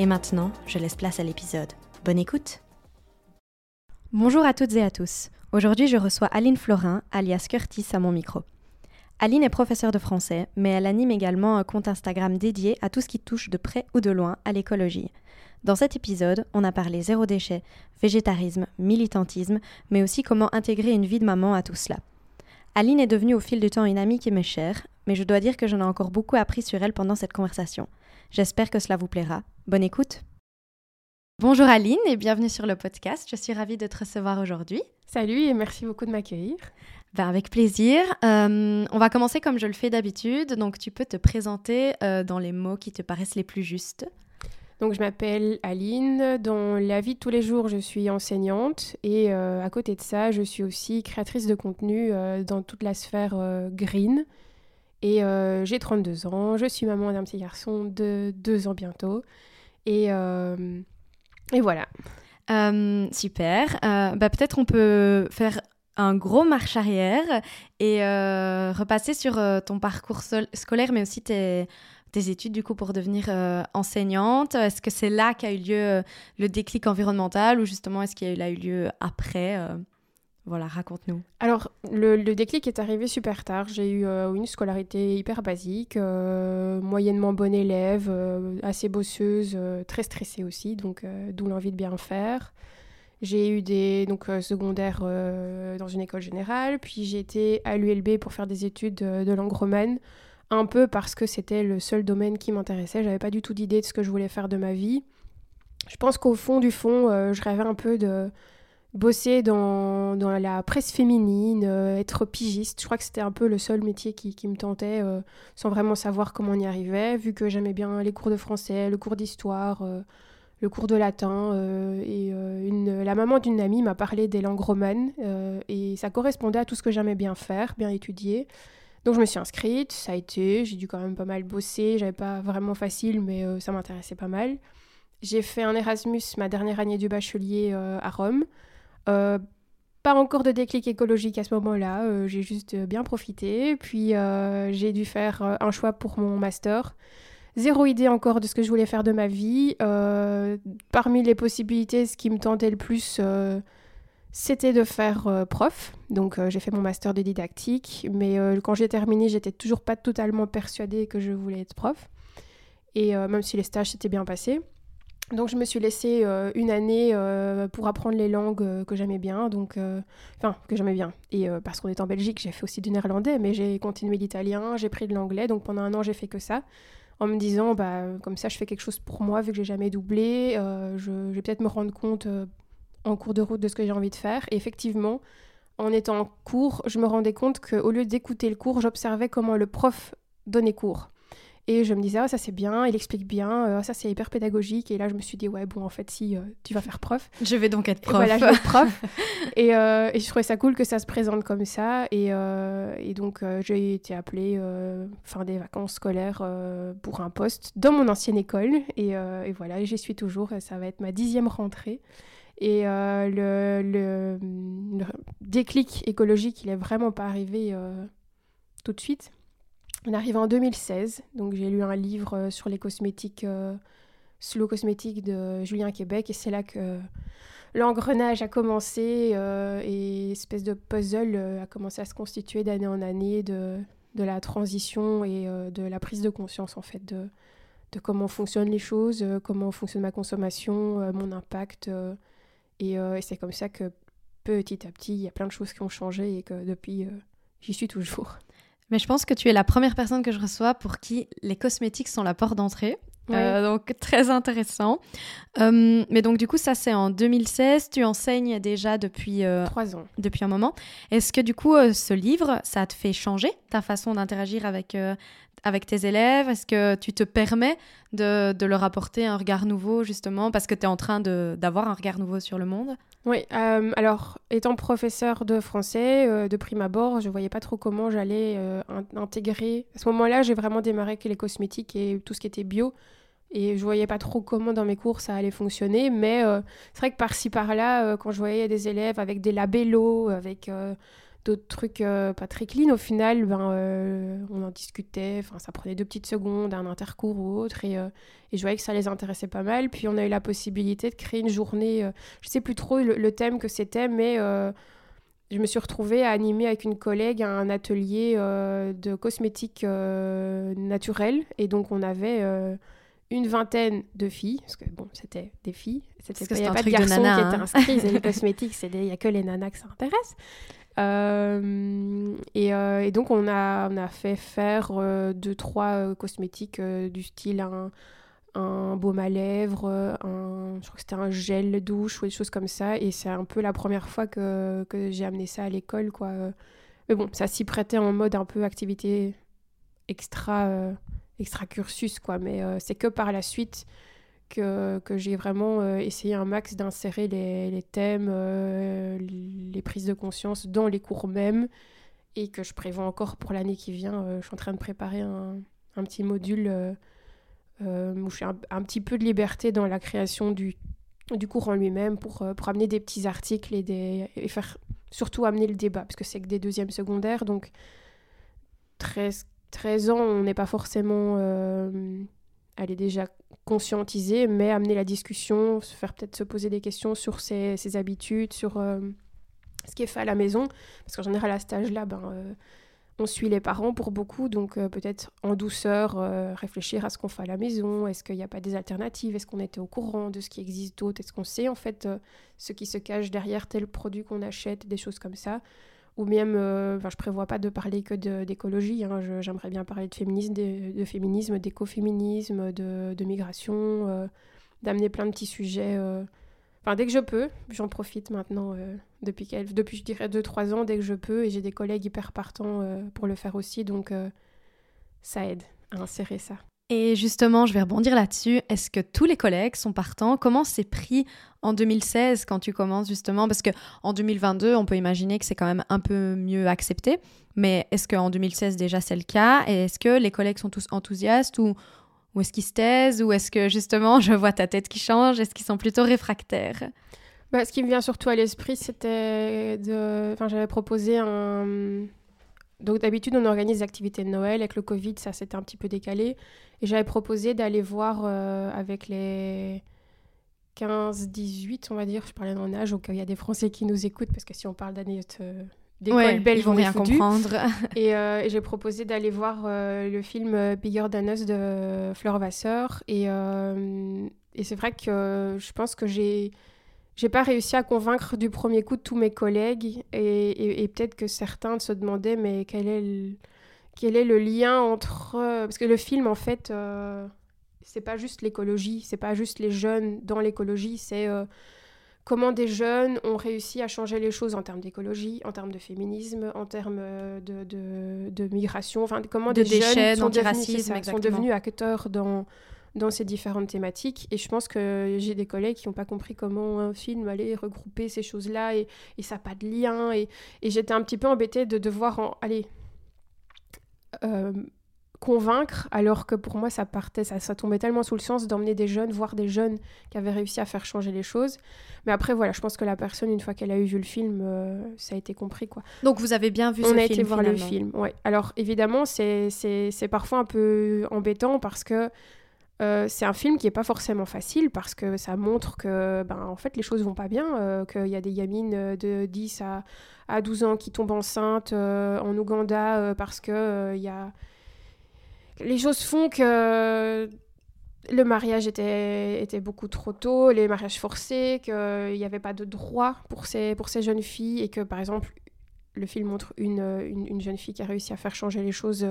Et maintenant, je laisse place à l'épisode. Bonne écoute Bonjour à toutes et à tous. Aujourd'hui, je reçois Aline Florin, alias Curtis, à mon micro. Aline est professeure de français, mais elle anime également un compte Instagram dédié à tout ce qui touche de près ou de loin à l'écologie. Dans cet épisode, on a parlé zéro déchet, végétarisme, militantisme, mais aussi comment intégrer une vie de maman à tout cela. Aline est devenue au fil du temps une amie qui m'est chère, mais je dois dire que j'en ai encore beaucoup appris sur elle pendant cette conversation. J'espère que cela vous plaira. Bonne écoute. Bonjour Aline et bienvenue sur le podcast. Je suis ravie de te recevoir aujourd'hui. Salut et merci beaucoup de m'accueillir. Ben avec plaisir. Euh, on va commencer comme je le fais d'habitude. Donc tu peux te présenter euh, dans les mots qui te paraissent les plus justes. Donc je m'appelle Aline. Dans la vie de tous les jours, je suis enseignante et euh, à côté de ça, je suis aussi créatrice de contenu dans toute la sphère green. Et j'ai 32 ans, je suis maman d'un petit garçon de 2 ans bientôt. Et, et voilà. super. bah, Peut-être on peut faire un gros marche arrière et euh, repasser sur euh, ton parcours scolaire, mais aussi tes, études du coup pour devenir euh, enseignante. Est-ce que c'est là qu'a eu lieu le déclic environnemental ou justement est-ce qu'il a eu lieu après voilà, raconte-nous. Alors, le, déclic est arrivé super tard. J'ai eu une scolarité hyper basique, moyennement bonne élève, assez bosseuse, très stressée aussi, donc d'où l'envie de bien faire. J'ai eu des donc euh, secondaires euh, dans une école générale, puis j'ai été à l'ULB pour faire des études de, langue romane, un peu parce que c'était le seul domaine qui m'intéressait. J'avais pas du tout d'idée de ce que je voulais faire de ma vie. Je pense qu'au fond du fond, euh, je rêvais un peu de bosser dans, dans la presse féminine, être pigiste. Je crois que c'était un peu le seul métier qui, qui me tentait, sans vraiment savoir comment on y arrivait, vu que j'aimais bien les cours de français, le cours d'histoire le cours de latin. Euh, et euh, une, la maman d'une amie m'a parlé des langues romanes euh, et ça correspondait à tout ce que j'aimais bien faire, bien étudier. Donc je me suis inscrite, ça a été, j'ai dû quand même pas mal bosser, j'avais pas vraiment facile, mais ça m'intéressait pas mal. J'ai fait un Erasmus ma dernière année du bachelier à Rome. Pas encore de déclic écologique à ce moment-là, j'ai juste bien profité. Puis j'ai dû faire un choix pour mon master zéro idée encore de ce que je voulais faire de ma vie. Euh, parmi les possibilités, ce qui me tentait le plus, euh, c'était de faire euh, prof. Donc j'ai fait mon master de didactique, mais quand j'ai terminé, j'étais toujours pas totalement persuadée que je voulais être prof. Et même si les stages s'étaient bien passés. Donc je me suis laissée une année pour apprendre les langues que j'aimais bien, donc enfin que j'aimais bien. Et parce qu'on est en Belgique, j'ai fait aussi du néerlandais, mais j'ai continué l'italien, j'ai pris de l'anglais, donc pendant un an j'ai fait que ça en me disant bah comme ça je fais quelque chose pour moi vu que j'ai jamais doublé euh, je, vais peut-être me rendre compte euh, en cours de route de ce que j'ai envie de faire. Et effectivement en étant en cours je me rendais compte qu'au lieu d'écouter le cours j'observais comment le prof donnait cours et je me disais, ah, ça c'est bien, il explique bien, euh, ça c'est hyper pédagogique. Et là, je me suis dit, ouais, bon, en fait, si euh, tu vas faire prof. Je vais donc être prof. Et voilà, je vais être prof. et, euh, et, je trouvais ça cool que ça se présente comme ça. Et, et donc, j'ai été appelée fin des vacances scolaires pour un poste dans mon ancienne école. Et, et voilà, j'y suis toujours. Ça va être ma dixième rentrée. Et le, le, le, déclic écologique, il est vraiment pas arrivé tout de suite. On arrive en 2016, donc j'ai lu un livre euh, sur les cosmétiques, euh, slow cosmétiques de Julien Québec, et c'est là que l'engrenage a commencé euh, et espèce de puzzle a commencé à se constituer d'année en année de, de la transition et de la prise de conscience en fait de, de comment fonctionnent les choses, comment fonctionne ma consommation, mon impact. et, et c'est comme ça que petit à petit, il y a plein de choses qui ont changé et que depuis, j'y suis toujours. Mais je pense que tu es la première personne que je reçois pour qui les cosmétiques sont la porte d'entrée. donc très intéressant. mais donc du coup, ça c'est en 2016. Tu enseignes déjà depuis trois ans, depuis un moment. Est-ce que du coup, ce livre, ça te fait changer ta façon d'interagir avec avec tes élèves? Est-ce que tu te permets de, de, leur apporter un regard nouveau, justement, parce que tu es en train d'avoir un regard nouveau sur le monde? Oui, euh, alors, étant professeur de français, euh, de prime abord, je voyais pas trop comment j'allais euh, intégrer. À ce moment-là, j'ai vraiment démarré avec les cosmétiques et tout ce qui était bio. Et je voyais pas trop comment dans mes cours ça allait fonctionner, mais c'est vrai que par-ci par-là, quand je voyais des élèves avec des labellos, avec d'autres trucs euh, pas très clean, au final, ben, euh, on en discutait, enfin, ça prenait deux petites secondes, un intercours ou autre, et, euh, et, je voyais que ça les intéressait pas mal. Puis on a eu la possibilité de créer une journée, je sais plus trop le, thème que c'était, mais je me suis retrouvée à animer avec une collègue un atelier de cosmétiques naturels, et donc on avait une vingtaine de filles, parce que bon, c'était des filles, il n'y a pas de garçons qui étaient hein. inscrits, les cosmétiques, il n'y a que les nanas que ça intéresse. Euh, euh, et, donc, on a, on a fait faire euh, deux, trois cosmétiques du style un, un baume à lèvres, un, je crois que c'était un gel douche ou des choses comme ça. Et c'est un peu la première fois que, que j'ai amené ça à l'école, quoi. Mais bon, ça s'y prêtait en mode un peu activité extra, extra cursus, quoi. Mais c'est que par la suite que, j'ai vraiment euh, essayé un max d'insérer les, thèmes, euh, les prises de conscience dans les cours même et que je prévois encore pour l'année qui vient. Euh, je suis en train de préparer un, un petit module où je fais un, petit peu de liberté dans la création du, du cours en lui-même pour, pour amener des petits articles et, des, et faire surtout amener le débat parce que c'est que des deuxièmes secondaires donc 13, 13 ans on n'est pas forcément elle est déjà conscientisée, mais amener la discussion, se faire peut-être se poser des questions sur ses, habitudes, sur euh, ce qui est fait à la maison. Parce qu'en général, à cet âge-là, ben, euh, on suit les parents pour beaucoup, donc euh, peut-être en douceur réfléchir à ce qu'on fait à la maison. Est-ce qu'il n'y a pas des alternatives? Est-ce qu'on était au courant de ce qui existe d'autre? Est-ce qu'on sait en fait ce qui se cache derrière tel produit qu'on achète? Des choses comme ça ou même, euh, enfin, je prévois pas de parler que d'écologie, hein, j'aimerais bien parler de féminisme, de, féminisme, d'écoféminisme, de, de, migration, euh, d'amener plein de petits sujets. Euh. Enfin, dès que je peux, j'en profite maintenant, depuis, depuis, je dirais, 2-3 ans, dès que je peux, et j'ai des collègues hyper partants pour le faire aussi, donc ça aide à insérer ça. Et justement, je vais rebondir là-dessus. Est-ce que tous les collègues sont partants? Comment c'est pris en 2016 quand tu commences justement? Parce que en 2022, on peut imaginer que c'est quand même un peu mieux accepté. Mais est-ce qu'en 2016 déjà c'est le cas? Et est-ce que les collègues sont tous enthousiastes ou, est-ce qu'ils se taisent? Ou est-ce que justement, je vois ta tête qui change? Est-ce qu'ils sont plutôt réfractaires? Bah, Ce qui me vient surtout à l'esprit, c'était de... Enfin, j'avais proposé un donc d'habitude, on organise des activités de Noël. Avec le Covid, ça s'était un petit peu décalé. Et j'avais proposé d'aller voir euh, avec les 15-18, on va dire, je parlais dans âge, donc il y a des Français qui nous écoutent, parce que si on parle d'années euh, d'école ouais, belge, ils vont rien comprendre. Euh, et, j'ai proposé d'aller voir le film Bigger Than Us de Fleur Vasseur. Et, et c'est vrai que je pense que j'ai j'ai pas réussi à convaincre du premier coup tous mes collègues et, peut-être que certains se demandaient mais quel est le, quel est le lien entre parce que le film en fait euh, c'est pas juste l'écologie c'est pas juste les jeunes dans l'écologie c'est euh, comment des jeunes ont réussi à changer les choses en termes d'écologie en termes de féminisme en termes euh, de, de, de migration enfin comment des jeunes sont devenus, sont devenus acteurs dans dans ces différentes thématiques. Et je pense que j'ai des collègues qui n'ont pas compris comment un film allait regrouper ces choses-là et, et, ça n'a pas de lien. Et, et j'étais un petit peu embêtée de devoir en, aller euh, convaincre, alors que pour moi, ça partait, ça, ça tombait tellement sous le sens d'emmener des jeunes, voir des jeunes qui avaient réussi à faire changer les choses. Mais après, voilà, je pense que la personne, une fois qu'elle a eu vu le film, euh, ça a été compris, quoi. Donc, vous avez bien vu On ce film On a été voir le film, ouais. Alors, évidemment, c'est parfois un peu embêtant parce que euh, c'est un film qui est pas forcément facile parce que ça montre que ben, en fait les choses vont pas bien, euh, qu'il y a des gamines de 10 à, à 12 ans qui tombent enceintes euh, en Ouganda parce que les choses font que le mariage était, beaucoup trop tôt, les mariages forcés, qu'il n'y avait pas de droit pour ces, jeunes filles et que par exemple le film montre une, jeune fille qui a réussi à faire changer les choses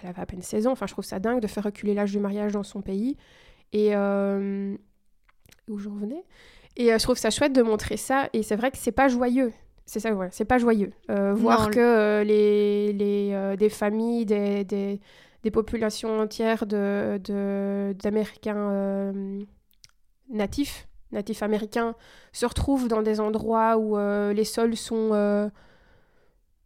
elle avait à peine 16 ans. Enfin, je trouve ça dingue de faire reculer l'âge du mariage dans son pays. Et euh, où j'en venais Et euh, je trouve ça chouette de montrer ça. Et c'est vrai que c'est pas joyeux. C'est ça, voilà, c'est pas joyeux. Euh, voir que les, les des familles, des, des, des, populations entières de, d'Américains natifs, natifs américains, se retrouvent dans des endroits où les sols sont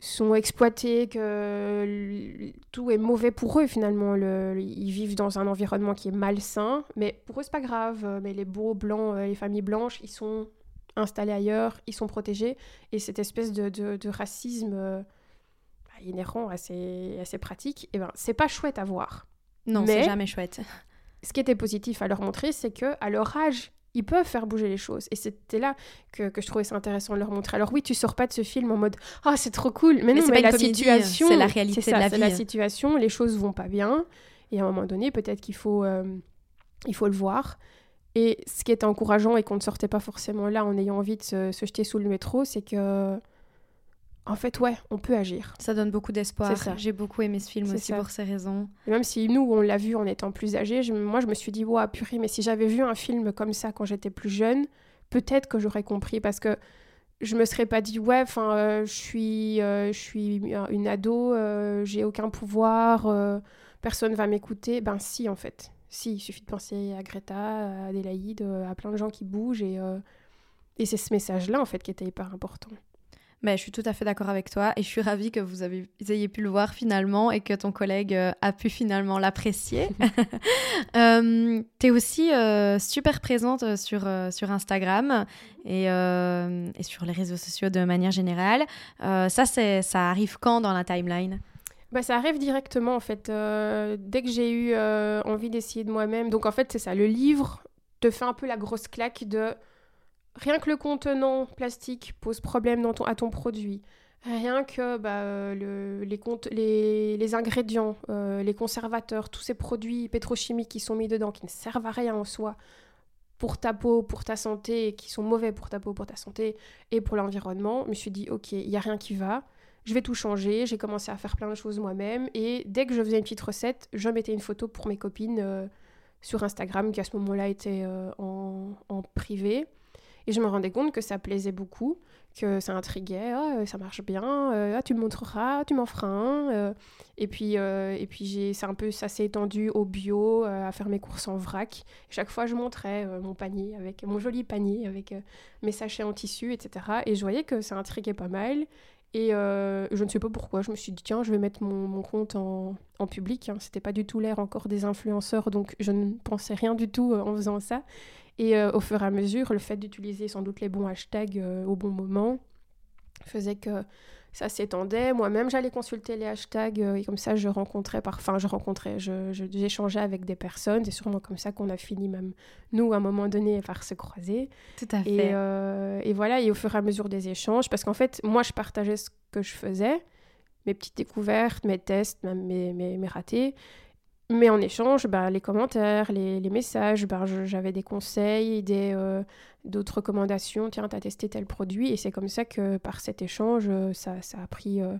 sont exploités, que tout est mauvais pour eux finalement. ils vivent dans un environnement qui est malsain, mais pour eux c'est pas grave. Mais les beaux blancs, euh, les familles blanches, ils sont installés ailleurs, ils sont protégés, et cette espèce de, racisme euh, bah, inhérent assez, assez pratique, et eh ben c'est pas chouette à voir. Non, c'est jamais chouette. Ce qui était positif à leur montrer, c'est que à leur âge, ils peuvent faire bouger les choses. Et c'était là que, que, je trouvais ça intéressant de leur montrer. Alors oui, tu sors pas de ce film en mode « Ah, c'est trop cool !» Mais non, mais, la situation... C'est la réalité de la vie. la situation, les choses vont pas bien. Et à un moment donné, peut-être qu'il faut, euh, il faut le voir. Et ce qui était encourageant et qu'on ne sortait pas forcément là en ayant envie de se, se jeter sous le métro, c'est que en fait, ouais, on peut agir. Ça donne beaucoup d'espoir. J'ai beaucoup aimé ce film aussi pour ces raisons. même si nous, on l'a vu en étant plus âgés, moi, je me suis dit, ouais, purée, mais si j'avais vu un film comme ça quand j'étais plus jeune, peut-être que j'aurais compris parce que je me serais pas dit, ouais, enfin, euh, je suis, euh, je suis une ado, euh, j'ai aucun pouvoir, personne va m'écouter. Ben si, en fait. Si, il suffit de penser à Greta, à Adélaïde, à plein de gens qui bougent et, et c'est ce message-là, en fait, qui était hyper important. Mais je suis tout à fait d'accord avec toi et je suis ravie que vous, avez, ayez pu le voir finalement et que ton collègue euh, a pu finalement l'apprécier. euh, tu es aussi euh, super présente sur, euh, sur Instagram et, et, sur les réseaux sociaux de manière générale. ça, ça arrive quand dans la timeline? Bah, ça arrive directement en fait. dès que j'ai eu envie d'essayer de moi-même. Donc en fait, c'est ça. Le livre te fait un peu la grosse claque de Rien que le contenant plastique pose problème à ton produit. Rien que bah, euh, le, les, ingrédients, euh, les conservateurs, tous ces produits pétrochimiques qui sont mis dedans, qui ne servent à rien en soi, pour ta peau, pour ta santé, qui sont mauvais pour ta peau, pour ta santé et pour l'environnement, je me suis dit, ok, il n'y a rien qui va, je vais tout changer. J'ai commencé à faire plein de choses moi-même. Et dès que je faisais une petite recette, je mettais une photo pour mes copines euh, sur Instagram, qui à ce moment-là était en privé. Et je me rendais compte que ça plaisait beaucoup, que ça intriguait, ah, ça marche bien, euh, ah, tu me montreras, tu m'en feras un. Euh. et puis, euh, et puis c'est un peu, ça s'est étendu au bio, à faire mes courses en vrac. Chaque fois, je montrais mon panier, avec mon joli panier, avec mes sachets en tissu, etc. Et je voyais que ça intriguait pas mal. Et je ne sais pas pourquoi, je me suis dit, tiens, je vais mettre mon, compte en, en public. Hein. C'était pas du tout l'air encore des influenceurs, donc je ne pensais rien du tout en faisant ça. Et euh, au fur et à mesure, le fait d'utiliser sans doute les bons hashtags euh, au bon moment faisait que ça s'étendait. Moi-même, j'allais consulter les hashtags euh, et comme ça, je rencontrais, par... enfin, je rencontrais, j'échangeais avec des personnes. C'est sûrement comme ça qu'on a fini, même nous, à un moment donné, par se croiser. Tout à fait. Et, et voilà, et au fur et à mesure des échanges, parce qu'en fait, moi, je partageais ce que je faisais, mes petites découvertes, mes tests, même mes, mes, mes ratés. Mais en échange, bah, les commentaires, les, les messages, bah, j'avais des conseils, des, euh, d'autres recommandations. Tiens, tu as testé tel produit. Et c'est comme ça que par cet échange, euh, ça, ça, a pris, euh,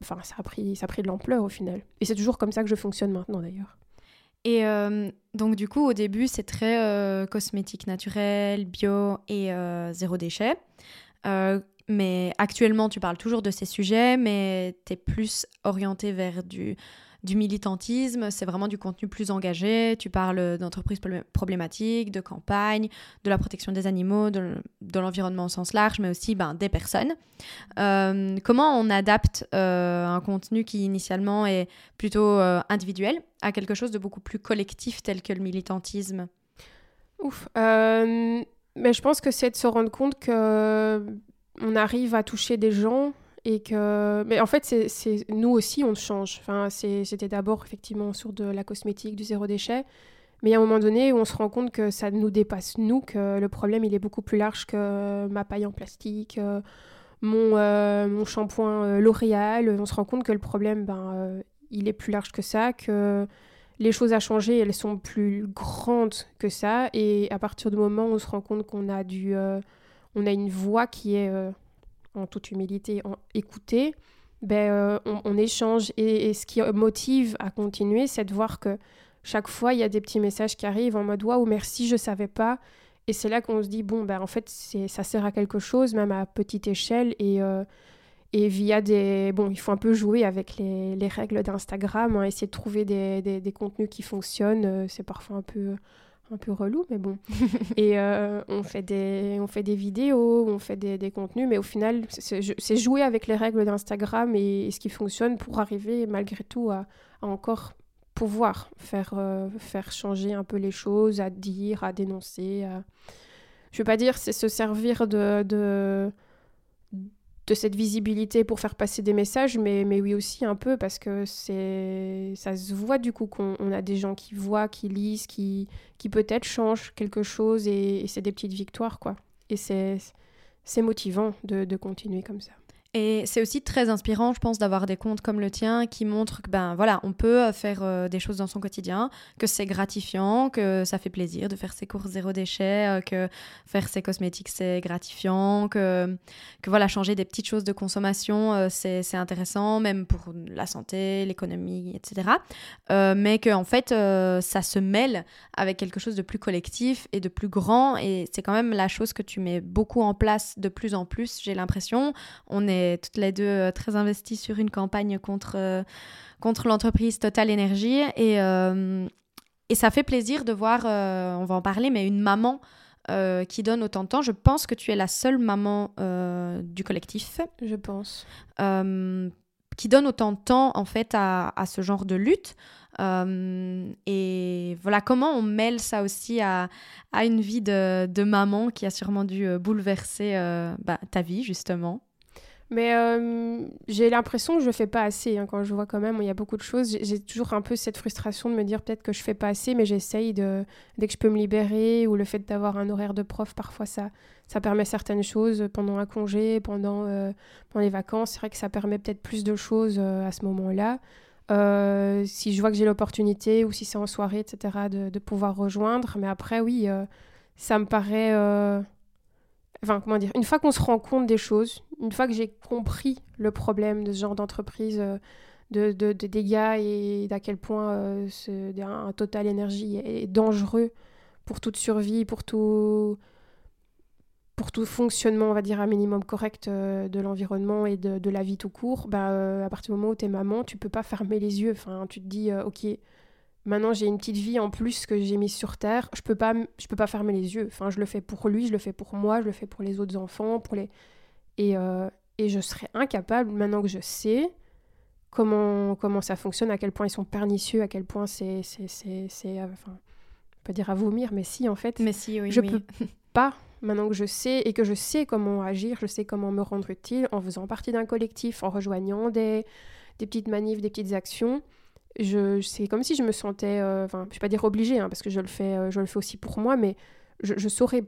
ça, a pris, ça a pris de l'ampleur au final. Et c'est toujours comme ça que je fonctionne maintenant d'ailleurs. Et donc du coup, au début, c'est très cosmétique naturel, bio et zéro déchet. Mais actuellement, tu parles toujours de ces sujets, mais tu es plus orienté vers du militantisme, c'est vraiment du contenu plus engagé. Tu parles d'entreprises problématiques, de campagne, de la protection des animaux, de, l'environnement au sens large, mais aussi ben, des personnes. Euh, comment on adapte euh, un contenu qui initialement est plutôt euh, individuel à quelque chose de beaucoup plus collectif tel que le militantisme? Ouf. mais je pense que c'est de se rendre compte que on arrive à toucher des gens et que mais en fait c'est nous aussi on change. Enfin c'était d'abord effectivement sur de la cosmétique du zéro déchet. Mais a un moment donné on se rend compte que ça nous dépasse nous que le problème il est beaucoup plus large que ma paille en plastique euh, mon, euh, mon shampoing euh, L'Oréal. On se rend compte que le problème ben il est plus large que ça que les choses à changer elles sont plus grandes que ça. Et à partir du moment où on se rend compte qu'on a du on a une voix qui est en toute humilité, en écouter, ben, on, échange. Et, ce qui motive à continuer, c'est de voir que chaque fois, il y a des petits messages qui arrivent en mode Waouh, merci, je savais pas. Et c'est là qu'on se dit Bon, ben, en fait, ça sert à quelque chose, même à petite échelle. Et, et via des. Bon, il faut un peu jouer avec les, les règles d'Instagram, hein, essayer de trouver des, des, contenus qui fonctionnent. c'est parfois un peu un peu relou, mais bon. et euh, on, fait des, on fait des vidéos, on fait des, des contenus, mais au final, c'est jouer avec les règles d'Instagram et, ce qui fonctionne pour arriver malgré tout à, encore pouvoir faire, euh, faire changer un peu les choses, à dire, à dénoncer. À... Je veux pas dire c'est se servir de, de de cette visibilité pour faire passer des messages, mais, mais oui aussi un peu parce que c'est ça se voit du coup qu'on a des gens qui voient, qui lisent, qui, qui peut-être changent quelque chose et, et c'est des petites victoires quoi. Et c'est motivant de, de continuer comme ça. Et c'est aussi très inspirant, je pense, d'avoir des comptes comme le tien qui montrent que ben voilà, on peut euh, faire euh, des choses dans son quotidien, que c'est gratifiant, que ça fait plaisir de faire ses courses zéro déchet, euh, que faire ses cosmétiques c'est gratifiant, que, que voilà, changer des petites choses de consommation c'est intéressant, même pour la santé, l'économie, etc. mais que en fait ça se mêle avec quelque chose de plus collectif et de plus grand et c'est quand même la chose que tu mets beaucoup en place de plus en plus, j'ai l'impression. On est toutes les deux euh, très investies sur une campagne contre, euh, contre l'entreprise Total Energy. Et, euh, et ça fait plaisir de voir, on va en parler, mais une maman qui donne autant de temps. Je pense que tu es la seule maman du collectif. Je pense. qui donne autant de temps en fait à, à ce genre de lutte. et voilà comment on mêle ça aussi à, à une vie de, de, maman qui a sûrement dû bouleverser bah, ta vie justement. Mais euh, j'ai l'impression que je fais pas assez. Hein, quand je vois quand même, il y a beaucoup de choses. J'ai toujours un peu cette frustration de me dire peut-être que je fais pas assez, mais j'essaye de, dès que je peux me libérer, ou le fait d'avoir un horaire de prof, parfois ça, ça permet certaines choses pendant un congé, pendant, euh, pendant les vacances. C'est vrai que ça permet peut-être plus de choses euh, à ce moment-là. si je vois que j'ai l'opportunité, ou si c'est en soirée, etc., de, de, pouvoir rejoindre. Mais après, oui, ça me paraît enfin comment dire, une fois qu'on se rend compte des choses, une fois que j'ai compris le problème de ce genre d'entreprise, euh, de, de, dégâts et d'à quel point euh, un, total énergie est dangereux pour toute survie, pour tout, pour tout fonctionnement, on va dire, un minimum correct euh, de l'environnement et de, de, la vie tout court, bah, à partir du moment où tu es maman, tu peux pas fermer les yeux. Enfin, tu te dis, ok, Maintenant, j'ai une petite vie en plus que j'ai mise sur terre. Je peux pas, je peux pas fermer les yeux. Enfin, je le fais pour lui, je le fais pour moi, je le fais pour les autres enfants, pour les et, euh, et je serais incapable maintenant que je sais comment comment ça fonctionne, à quel point ils sont pernicieux, à quel point c'est c'est c'est euh, enfin pas dire à vomir, mais si en fait. Mais si, oui. Je peux pas maintenant que je sais et que je sais comment agir, je sais comment me rendre utile en faisant partie d'un collectif, en rejoignant des des petites manifs, des petites actions c'est comme si je me sentais, euh, enfin, je ne vais pas dire obligée, hein, parce que je le, fais, euh, je le fais aussi pour moi, mais je ne saurais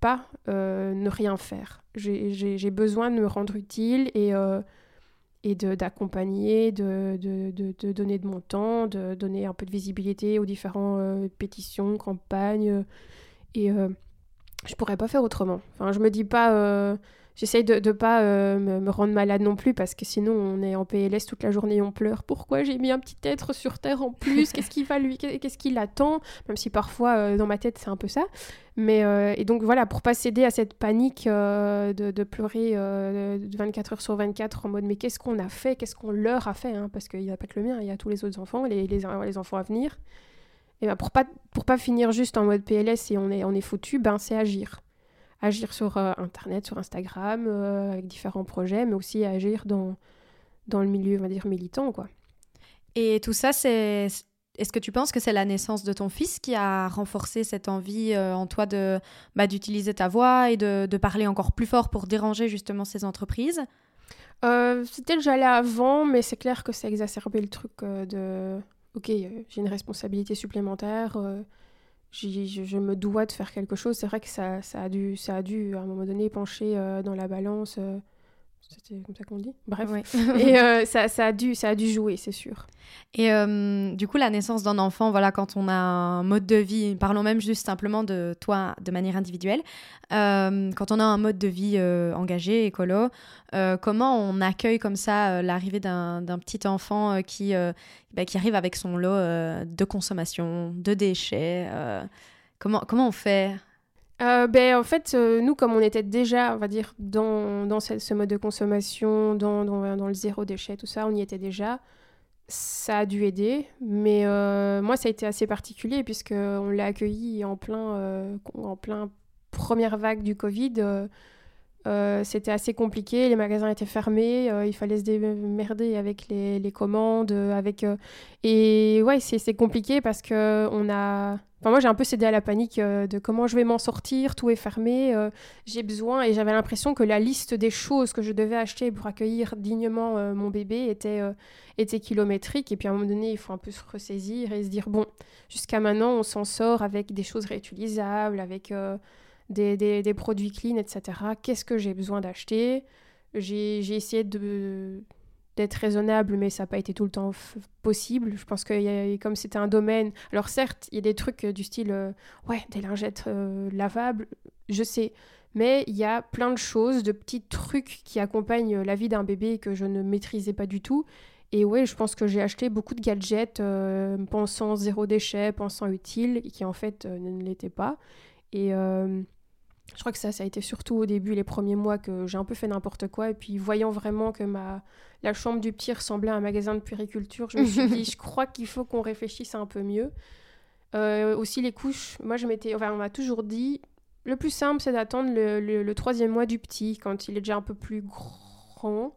pas euh, ne rien faire. J'ai besoin de me rendre utile et, et d'accompagner, de, de, de, donner de mon temps, de donner un peu de visibilité aux différentes pétitions, campagnes. et je pourrais pas faire autrement. Enfin, je me dis pas J'essaye de ne pas euh, me, rendre malade non plus parce que sinon on est en PLS toute la journée et on pleure. Pourquoi j'ai mis un petit être sur Terre en plus? Qu'est-ce qu'il va lui Qu'est-ce qu'il attend? Même si parfois euh, dans ma tête c'est un peu ça. Mais euh, et donc voilà, pour pas céder à cette panique de, de, pleurer 24 heures sur 24 en mode mais qu'est-ce qu'on a fait? Qu'est-ce qu'on leur a fait hein? Parce qu'il n'y a pas que le mien, il y a tous les autres enfants, les, les, les enfants à venir. Et ben pour pas pour pas finir juste en mode PLS et on est on est foutu, ben c'est agir agir sur euh, Internet, sur Instagram, euh, avec différents projets, mais aussi agir dans, dans le milieu, on va dire, militant, quoi. Et tout ça, c'est... Est-ce que tu penses que c'est la naissance de ton fils qui a renforcé cette envie euh, en toi de bah, d'utiliser ta voix et de, de, parler encore plus fort pour déranger justement ces entreprises? C'était déjà là avant, mais c'est clair que ça a exacerbé le truc de ok, j'ai une responsabilité supplémentaire, je, me dois de faire quelque chose. C'est vrai que ça, ça, a dû, ça a dû, à un moment donné, pencher euh, dans la balance euh, C'était comme ça qu'on dit. Bref. et euh, ça, ça, a dû, ça a dû jouer, c'est sûr. Et euh, du coup, la naissance d'un enfant, voilà, quand on a un mode de vie, parlons même juste simplement de toi de manière individuelle, euh, quand on a un mode de vie engagé, écolo, comment on accueille comme ça l'arrivée d'un petit enfant qui, bah, qui arrive avec son lot de consommation, de déchets comment, comment on fait euh, ben, en fait, euh, nous, comme on était déjà, on va dire, dans, ce, mode de consommation, dans, le zéro déchet, tout ça, on y était déjà. Ça a dû aider, mais euh, moi, ça a été assez particulier puisqu'on l'a accueilli en plein, première vague du Covid. c'était assez compliqué, les magasins étaient fermés, il fallait se démerder avec les, les commandes, avec et ouais c'est compliqué parce que on a moi, j'ai un peu cédé à la panique euh, de comment je vais m'en sortir, tout est fermé, euh, j'ai besoin, et j'avais l'impression que la liste des choses que je devais acheter pour accueillir dignement euh, mon bébé était, était kilométrique. Et puis à un moment donné, il faut un peu se ressaisir et se dire, bon, jusqu'à maintenant, on s'en sort avec des choses réutilisables, avec des, des, des, produits clean, etc. Qu'est-ce que j'ai besoin d'acheter? J'ai essayé de d'être raisonnable, mais ça n'a pas été tout le temps possible. Je pense que comme c'était un domaine... Alors certes, il y a des trucs euh, du style, euh, ouais, des lingettes euh, lavables, je sais. Mais il y a plein de choses, de petits trucs qui accompagnent la vie d'un bébé que je ne maîtrisais pas du tout. Et ouais, je pense que j'ai acheté beaucoup de gadgets pensant zéro déchet, pensant utile, qui en fait ne l'étaient pas. Et je crois que ça, ça a été surtout au début, les premiers mois, que j'ai un peu fait n'importe quoi. Et puis, voyant vraiment que ma... la chambre du petit ressemblait à un magasin de puériculture, je me suis dit, je crois qu'il faut qu'on réfléchisse un peu mieux. Euh, aussi, les couches, moi, je m'étais. Enfin, on m'a toujours dit, le plus simple, c'est d'attendre le, le, troisième mois du petit, quand il est déjà un peu plus grand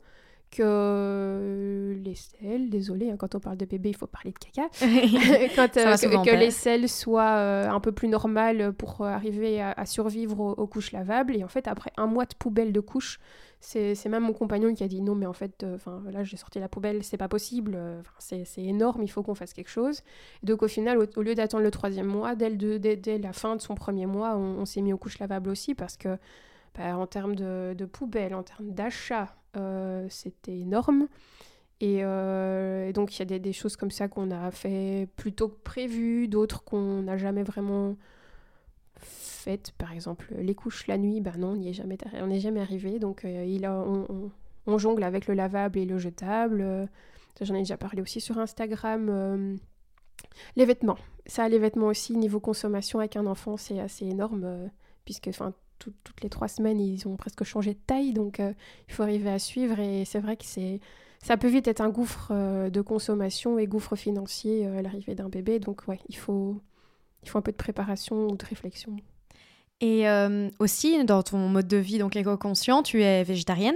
que les selles, désolé, hein, quand on parle de bébé, il faut parler de caca, quand, euh, que, les selles soient euh, un peu plus normales pour euh, arriver à, survivre aux, couches lavables. Et en fait, après un mois de poubelle de couches, c'est même mon compagnon qui a dit non, mais en fait, enfin là, j'ai sorti la poubelle, c'est pas possible, c'est énorme, il faut qu'on fasse quelque chose. donc au final, au, lieu d'attendre le troisième mois, dès, le, dès, la fin de son premier mois, on, s'est mis aux couches lavables aussi parce que bah, en termes de, de poubelle, en termes d'achat, euh, c'était énorme. Euh, et, donc il y a des, choses comme ça qu'on a fait plus tôt que prévu, d'autres qu'on n'a jamais vraiment faites. Par exemple, les couches la nuit, ben non, on n'y est jamais, on jamais arrivé. Donc euh, il a, on, on, jongle avec le lavable et le jetable. J'en ai déjà parlé aussi sur Instagram. les vêtements, ça, les vêtements aussi, niveau consommation avec un enfant, c'est assez énorme, puisque toutes les trois semaines, ils ont presque changé de taille, donc euh, il faut arriver à suivre. Et c'est vrai que c'est ça peut vite être un gouffre euh, de consommation et gouffre financier euh, à l'arrivée d'un bébé. Donc ouais, il faut, il faut un peu de préparation ou de réflexion. Et aussi, dans ton mode de vie donc éco-conscient, tu es végétarienne.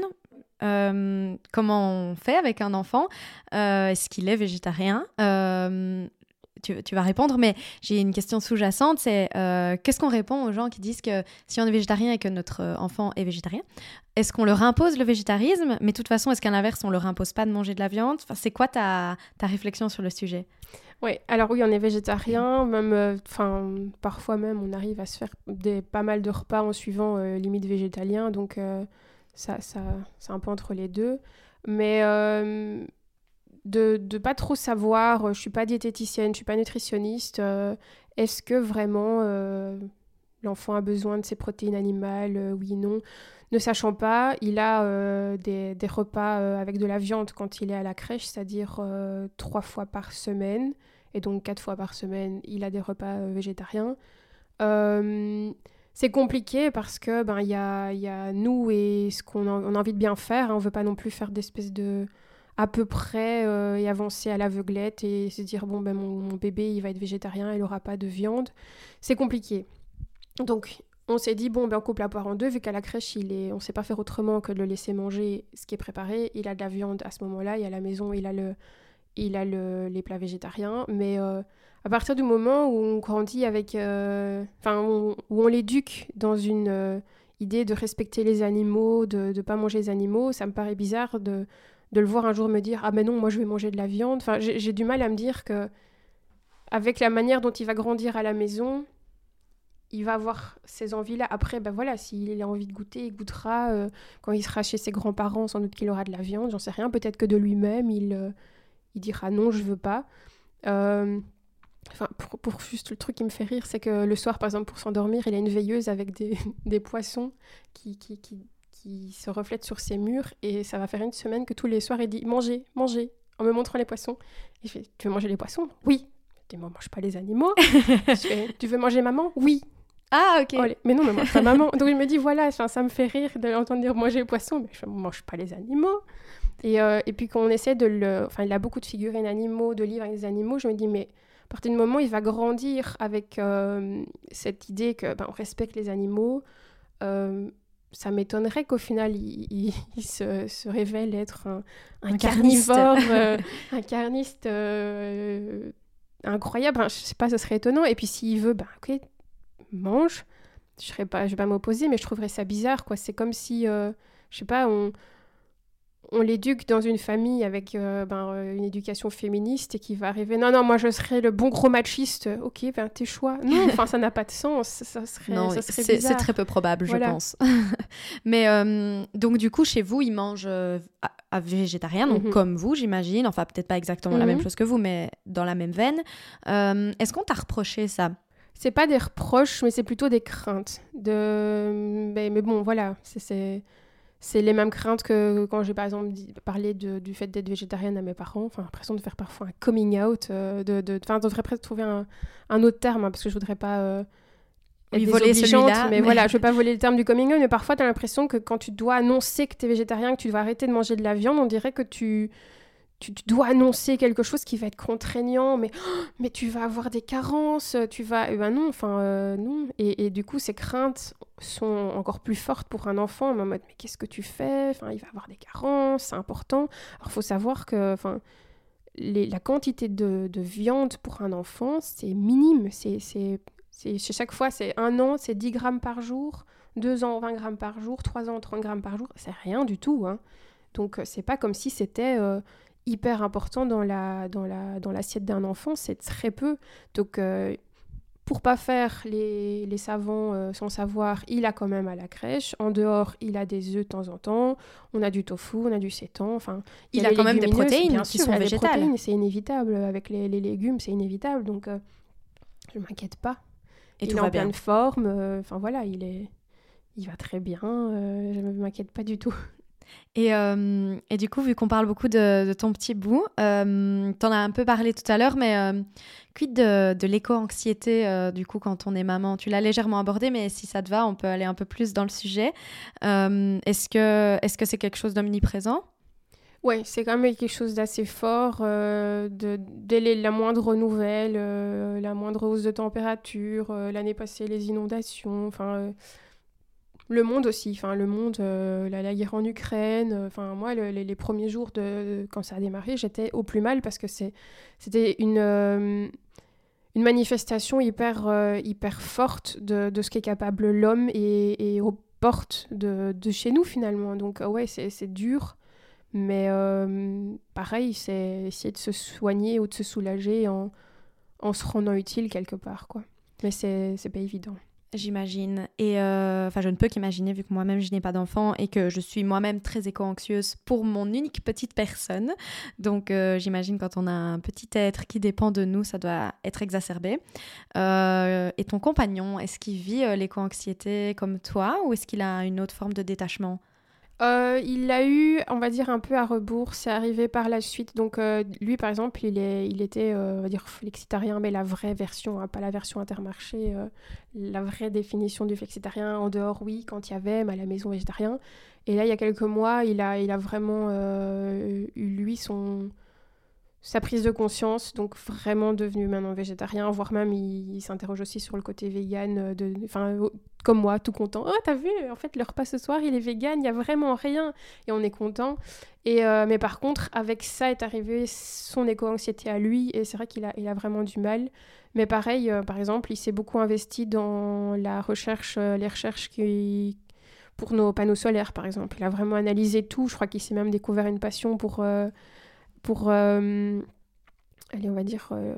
comment on fait avec un enfant? Est-ce qu'il est végétarien? Tu, vas répondre, mais j'ai une question sous-jacente, c'est euh, qu'est-ce qu'on répond aux gens qui disent que si on est végétarien et que notre euh, enfant est végétarien, est-ce qu'on leur impose le végétarisme? Mais de toute façon, est-ce qu'à l'inverse, on leur impose pas de manger de la viande? Enfin, C'est quoi ta, ta réflexion sur le sujet? Oui, alors oui, on est végétarien, même, euh, parfois même, on arrive à se faire des, pas mal de repas en suivant limite végétalien, donc ça, ça, c'est un peu entre les deux. Mais de ne pas trop savoir, euh, je suis pas diététicienne, je suis pas nutritionniste, euh, est-ce que vraiment euh, l'enfant a besoin de ses protéines animales, oui, non. Ne sachant pas, il a des, des, repas avec de la viande quand il est à la crèche, c'est-à-dire trois fois par semaine, et donc quatre fois par semaine, il a des repas végétariens. c'est compliqué parce que ben y a, y a, nous et ce qu'on a, on a envie de bien faire, hein, on veut pas non plus faire d'espèces de à peu près euh, et avancer à l'aveuglette et se dire bon ben mon, bébé il va être végétarien, il aura pas de viande, c'est compliqué. Donc on s'est dit bon ben on coupe la poire en deux vu qu'à la crèche il est, on sait pas faire autrement que de le laisser manger ce qui est préparé. Il a de la viande à ce moment-là et à la maison il a le, il a le, les plats végétariens, mais euh, à partir du moment où on grandit avec, euh, enfin où on l'éduque dans une idée de respecter les animaux, de ne pas manger les animaux, ça me paraît bizarre de de le voir un jour me dire ah mais non moi je vais manger de la viande enfin j'ai du mal à me dire que avec la manière dont il va grandir à la maison il va avoir ces envies-là. Après, ben voilà, s'il a envie de goûter, il goûtera. euh, quand il sera chez ses grands-parents, sans doute qu'il aura de la viande, j'en sais rien. Peut-être que de lui-même, il, euh, il dira non, je veux pas. Euh, Enfin, pour, juste le truc qui me fait rire, c'est que le soir, par exemple, pour s'endormir, il a une veilleuse avec des, des poissons qui, qui, qui se reflètent sur ses murs. Et ça va faire une semaine que tous les soirs, il dit mangez, mangez, en me montrant les poissons. Et je fais tu veux manger les poissons? Oui. Je dis moi, mange pas les animaux. Je fais, tu veux manger maman? Oui. Ah, ok. Oh, Mais non, mais mange pas maman. Donc je me dis voilà, ça me fait rire de l'entendre dire manger les poissons, mais je fais, mange pas les animaux. Et, euh, et puis quand on essaie de le... Enfin, il a beaucoup de figurines animaux, de livres avec des animaux, je me dis mais à partir du moment où il va grandir avec euh, cette idée que ben, on respecte les animaux, euh, ça m'étonnerait qu'au final il, il- il se, se révèle être un, un Un carniste. carnivore, euh, un carniste euh, incroyable. Enfin, je sais pas, ce serait étonnant. Et puis s'il veut, ben ok, mange. Je serais pas, je vais pas m'opposer, mais je trouverais ça bizarre, quoi. C'est comme si, euh, je sais pas, on, on l'éduque dans une famille avec euh, ben, euh, une éducation féministe et qui va arriver. Non, non, moi je serais le bon gros machiste. Ok, ben tes choix. Non, enfin ça n'a pas de sens. Ça serait, Non, ça serait c'est très peu probable, Voilà. je pense. Mais euh, donc, du coup, chez vous, ils mangent euh, à, à végétarien, donc Mhm. comme vous, j'imagine. Enfin, peut-être pas exactement la Mhm. même chose que vous, mais dans la même veine. Est-ce qu'on t'a reproché ça? C'est pas des reproches, mais c'est plutôt des craintes. De... Mais, mais bon, voilà, c'est- c'est c'est les mêmes craintes que quand j'ai par exemple dit- parlé de- du fait d'être végétarienne à mes parents. Enfin, l'impression de faire parfois un coming out. euh, de, de... Enfin, devrait presque trouver un, un autre terme, hein, parce que je voudrais pas. euh, Oui, voler celui-là, mais, mais- voilà, je vais pas voler le terme du coming out, mais parfois tu as l'impression que quand tu dois annoncer que tu es végétarien, que tu dois arrêter de manger de la viande, on dirait que tu, tu, dois annoncer quelque chose qui va être contraignant, mais, oh, mais tu vas avoir des carences, tu vas... Eh ben non, enfin euh, non. Et, et du coup, ces craintes sont encore plus fortes pour un enfant, en mode, mais qu'est-ce que tu fais? Enfin, il va avoir des carences, c'est important. Alors, il faut savoir que... Enfin, les- la quantité de, de viande pour un enfant, c'est minime. C'est, chaque fois, c'est un an, c'est 10 grammes par jour, deux ans, 20 grammes par jour, trois ans, 30 grammes par jour. C'est rien du tout. hein. Donc, euh, c'est pas comme si c'était euh, hyper important dans, la, dans, la, dans l'assiette d'un enfant. C'est très peu. Donc, euh, pour pas faire les, les savants euh, sans savoir, il a quand même à la crèche. En dehors, il a des œufs de temps en temps. On a du tofu, on a du sétan. Enfin, Il a quand même des protéines bien qui sont il végétales. c'est inévitable. Avec les, les légumes, c'est inévitable. Donc, euh, je m'inquiète pas. Et il tout est va en bien. pleine forme. euh, Enfin, voilà, il est... Il va très bien, euh, je ne m'inquiète pas du tout. Et, euh, et du coup, vu qu'on parle beaucoup de, ton petit bout, euh, t'en as un peu parlé tout à l'heure, mais euh, quid de, l'éco-anxiété, euh, du coup, quand on est maman? Tu l'as légèrement abordé, mais si ça te va, on peut aller un peu plus dans le sujet. Euh, est-ce que est-ce que c'est quelque chose d'omniprésent? Ouais, c'est quand même quelque chose d'assez fort. de, dès la moindre nouvelle, la moindre hausse de température, l'année passée, les inondations, enfin, le monde aussi, enfin, le monde, euh, la, guerre en Ukraine. euh, Enfin, moi, le- les, les premiers jours de, quand ça a démarré, j'étais au plus mal parce que c'était une, euh, une manifestation hyper, hyper forte de, de ce qu'est capable l'homme et, et aux portes de, de chez nous, finalement. Donc, ouais, c'est, dur. Mais pareil, c'est essayer de se soigner ou de se soulager en, en se rendant utile quelque part, quoi. Mais c'est pas évident. J'imagine. Et euh, enfin, je ne peux qu'imaginer, vu que moi-même, je n'ai pas d'enfant et que je suis moi-même très éco-anxieuse pour mon unique petite personne. Donc, euh, j'imagine quand on a un petit être qui dépend de nous, ça doit être exacerbé. Euh, et ton compagnon, est-ce qu'il vit l'éco-anxiété comme toi ou est-ce qu'il a une autre forme de détachement? Euh, il l'a eu, on va dire, un peu à rebours. C'est arrivé par la suite. Donc, euh, lui, par exemple, il, est, il était, euh, on va dire, flexitarien, mais la vraie version, hein, pas la version intermarché. la vraie définition du flexitarien, en dehors, oui, quand il y avait, mais à la maison, végétarien. Et là, il y a quelques mois, il a, il a vraiment eu, lui, son, sa prise de conscience, donc vraiment devenu maintenant végétarien, voire même il, s'interroge aussi sur le côté vegan, euh, de, enfin, comme moi, tout content. Oh, t'as vu, en fait, le repas ce soir, il est vegan, il y a vraiment rien. Et on est content. Et, euh, mais par contre, avec ça est arrivé son éco-anxiété à lui, et c'est vrai qu'il a, il a vraiment du mal. Mais pareil, euh, par exemple, il s'est beaucoup investi dans la recherche, les recherches qui, pour nos panneaux solaires, par exemple. Il a vraiment analysé tout. Je crois qu'il s'est même découvert une passion pour, pour euh, allez, on va dire, euh,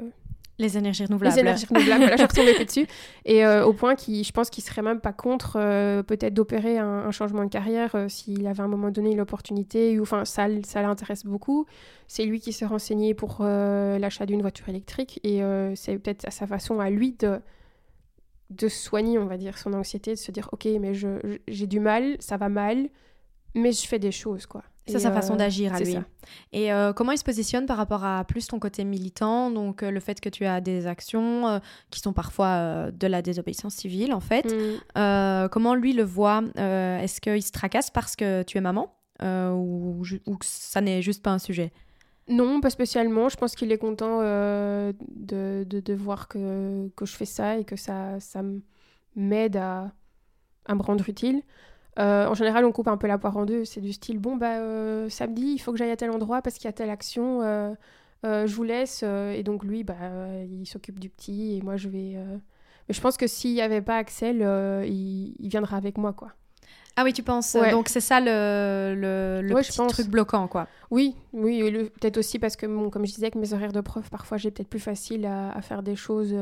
Les énergies renouvelables. Les énergies renouvelables, voilà, j'ai retombé dessus. Et euh, au point qu'il, je pense qu'il serait même pas contre euh, peut-être d'opérer un, un, changement de carrière euh, s'il avait à un moment donné l'opportunité. Ou, enfin, ça, ça l'intéresse beaucoup. C'est lui qui s'est renseigné pour l'achat d'une voiture électrique. Et c'est peut-être à sa façon, à lui, de, de soigner, on va dire, son anxiété, de se dire, OK, mais je, j'ai du mal, ça va mal, mais je fais des choses, quoi. C'est sa façon euh, d'agir à lui. Et euh, comment il se positionne par rapport à plus ton côté militant, donc euh, le fait que tu as des actions qui sont parfois de la désobéissance civile en fait. Mm. comment lui le voit Est-ce qu'il se tracasse parce que tu es maman ou, ou, que ça n'est juste pas un sujet? Non, pas spécialement. Je pense qu'il est content de, de, de, voir que, que, je fais ça et que ça, ça m'aide à, à me rendre utile. Euh, en général, on coupe un peu la poire en deux. C'est du style bon, bah, euh, samedi, il faut que j'aille à tel endroit parce qu'il y a telle action. Euh, je vous laisse. et donc, lui, bah, il s'occupe du petit et moi, je vais. Mais je pense que s'il n'y avait pas Axel, il, viendra avec moi, quoi. Ah oui, tu penses Donc, c'est ça le, le, petit truc bloquant, quoi. Oui, oui. Peut-être aussi parce que, bon, comme je disais, avec mes horaires de prof, parfois, j'ai peut-être plus facile à, à, faire des choses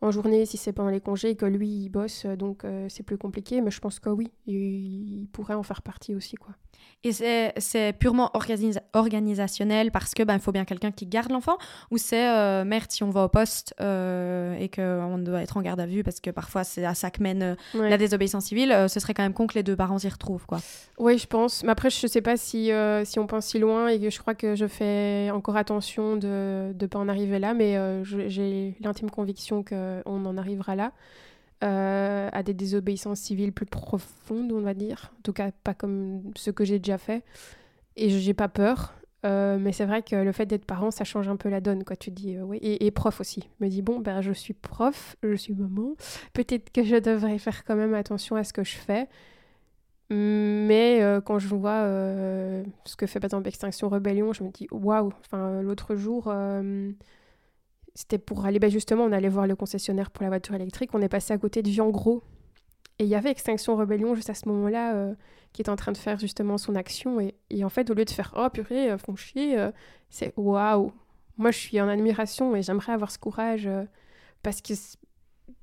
en journée si c'est pendant les congés que lui il bosse donc euh, c'est plus compliqué mais je pense que oui il, pourrait en faire partie aussi quoi. Et c'est purement organisationnel parce que ben il faut bien quelqu'un qui garde l'enfant ou c'est euh, merde si on va au poste euh, et qu'on doit être en garde à vue parce que parfois c'est à ça que mène la désobéissance civile ce serait quand même con que les deux parents s'y retrouvent quoi. Oui je pense. Mais après je sais pas si si on pense si loin et que je crois que je fais encore attention de ne pas en arriver là mais j'ai l'intime conviction que euh, on en arrivera là. Euh, à des désobéissances civiles plus profondes, on va dire. En tout cas, pas comme ce que j'ai déjà fait. Et j'ai pas peur. Euh, mais c'est vrai que le fait d'être parent, ça change un peu la donne, quoi. Tu dis. Et, prof aussi. Je me dis, bon, ben, je suis prof, je suis maman. Peut-être que je devrais faire quand même attention à ce que je fais. Mais quand je vois ce que fait par exemple Extinction Rebellion, je me dis, waouh. Enfin, l'autre jour c'était pour aller, ben justement, on allait voir le concessionnaire pour la voiture électrique, on est passé à côté de Vian Gros. Et il y avait Extinction Rebellion juste à ce moment-là euh, qui est en train de faire justement son action. Et, et en fait, au lieu de faire Oh purée, euh, font chier, euh, c'est waouh. Moi, je suis en admiration et j'aimerais avoir ce courage parce que,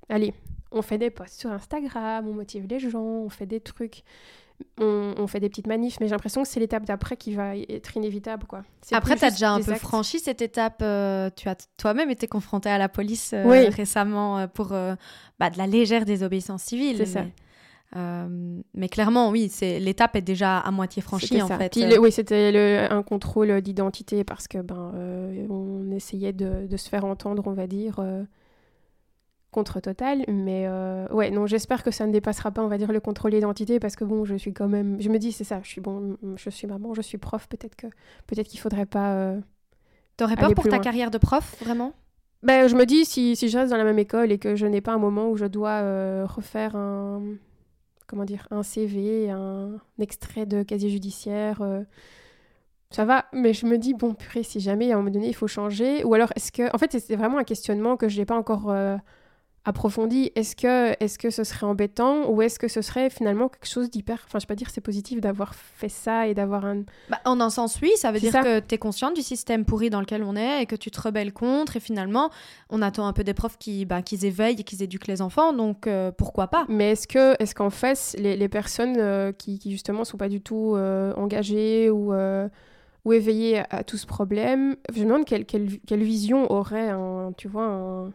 allez, on fait des posts sur Instagram, on motive les gens, on fait des trucs on, fait des petites manifs, mais j'ai l'impression que c'est l'étape d'après qui va être inévitable. Quoi. Après, tu as déjà un peu franchi cette étape. Euh, tu as toi-même été confronté à la police euh, récemment euh, pour bah, de la légère désobéissance civile. C'est ça. mais clairement, oui, l'étape est déjà à moitié franchie en fait. oui, c'était un contrôle d'identité parce que ben on essayait de, de, se faire entendre, on va dire contre total. Mais euh, ouais, non, j'espère que ça ne dépassera pas, on va dire, le contrôle d'identité parce que bon, je suis quand même. Je me dis, c'est ça, je suis bon, je suis maman, je suis prof, peut-être que peut-être qu'il faudrait pas. Euh, T'aurais peur pour ta carrière de prof, vraiment? Ben, je me dis, si, si je reste dans la même école et que je n'ai pas un moment où je dois euh, refaire un. Comment dire Un CV, un, extrait de casier judiciaire. ça va, mais je me dis, bon, purée, si jamais à un moment donné il faut changer, ou alors est-ce que. En fait, c'est vraiment un questionnement que je n'ai pas encore approfondi, est-ce que, est que ce serait embêtant ou est-ce que ce serait finalement quelque chose d'hyper... Enfin, je vais pas dire c'est positif d'avoir fait ça et d'avoir un... Bah, en un sens, oui, ça veut dire que tu es consciente du système pourri dans lequel on est et que tu te rebelles contre et finalement, on attend un peu des profs qui, bah, qu'ils éveillent et qu'ils éduquent les enfants, donc euh, pourquoi pas? Mais est-ce que est-ce qu'en face, les, les personnes euh, qui, qui, justement sont pas du tout euh, engagées ou ou éveillées à, tout ce problème, je me demande quelle, quelle, quelle vision aurait un, tu vois, un,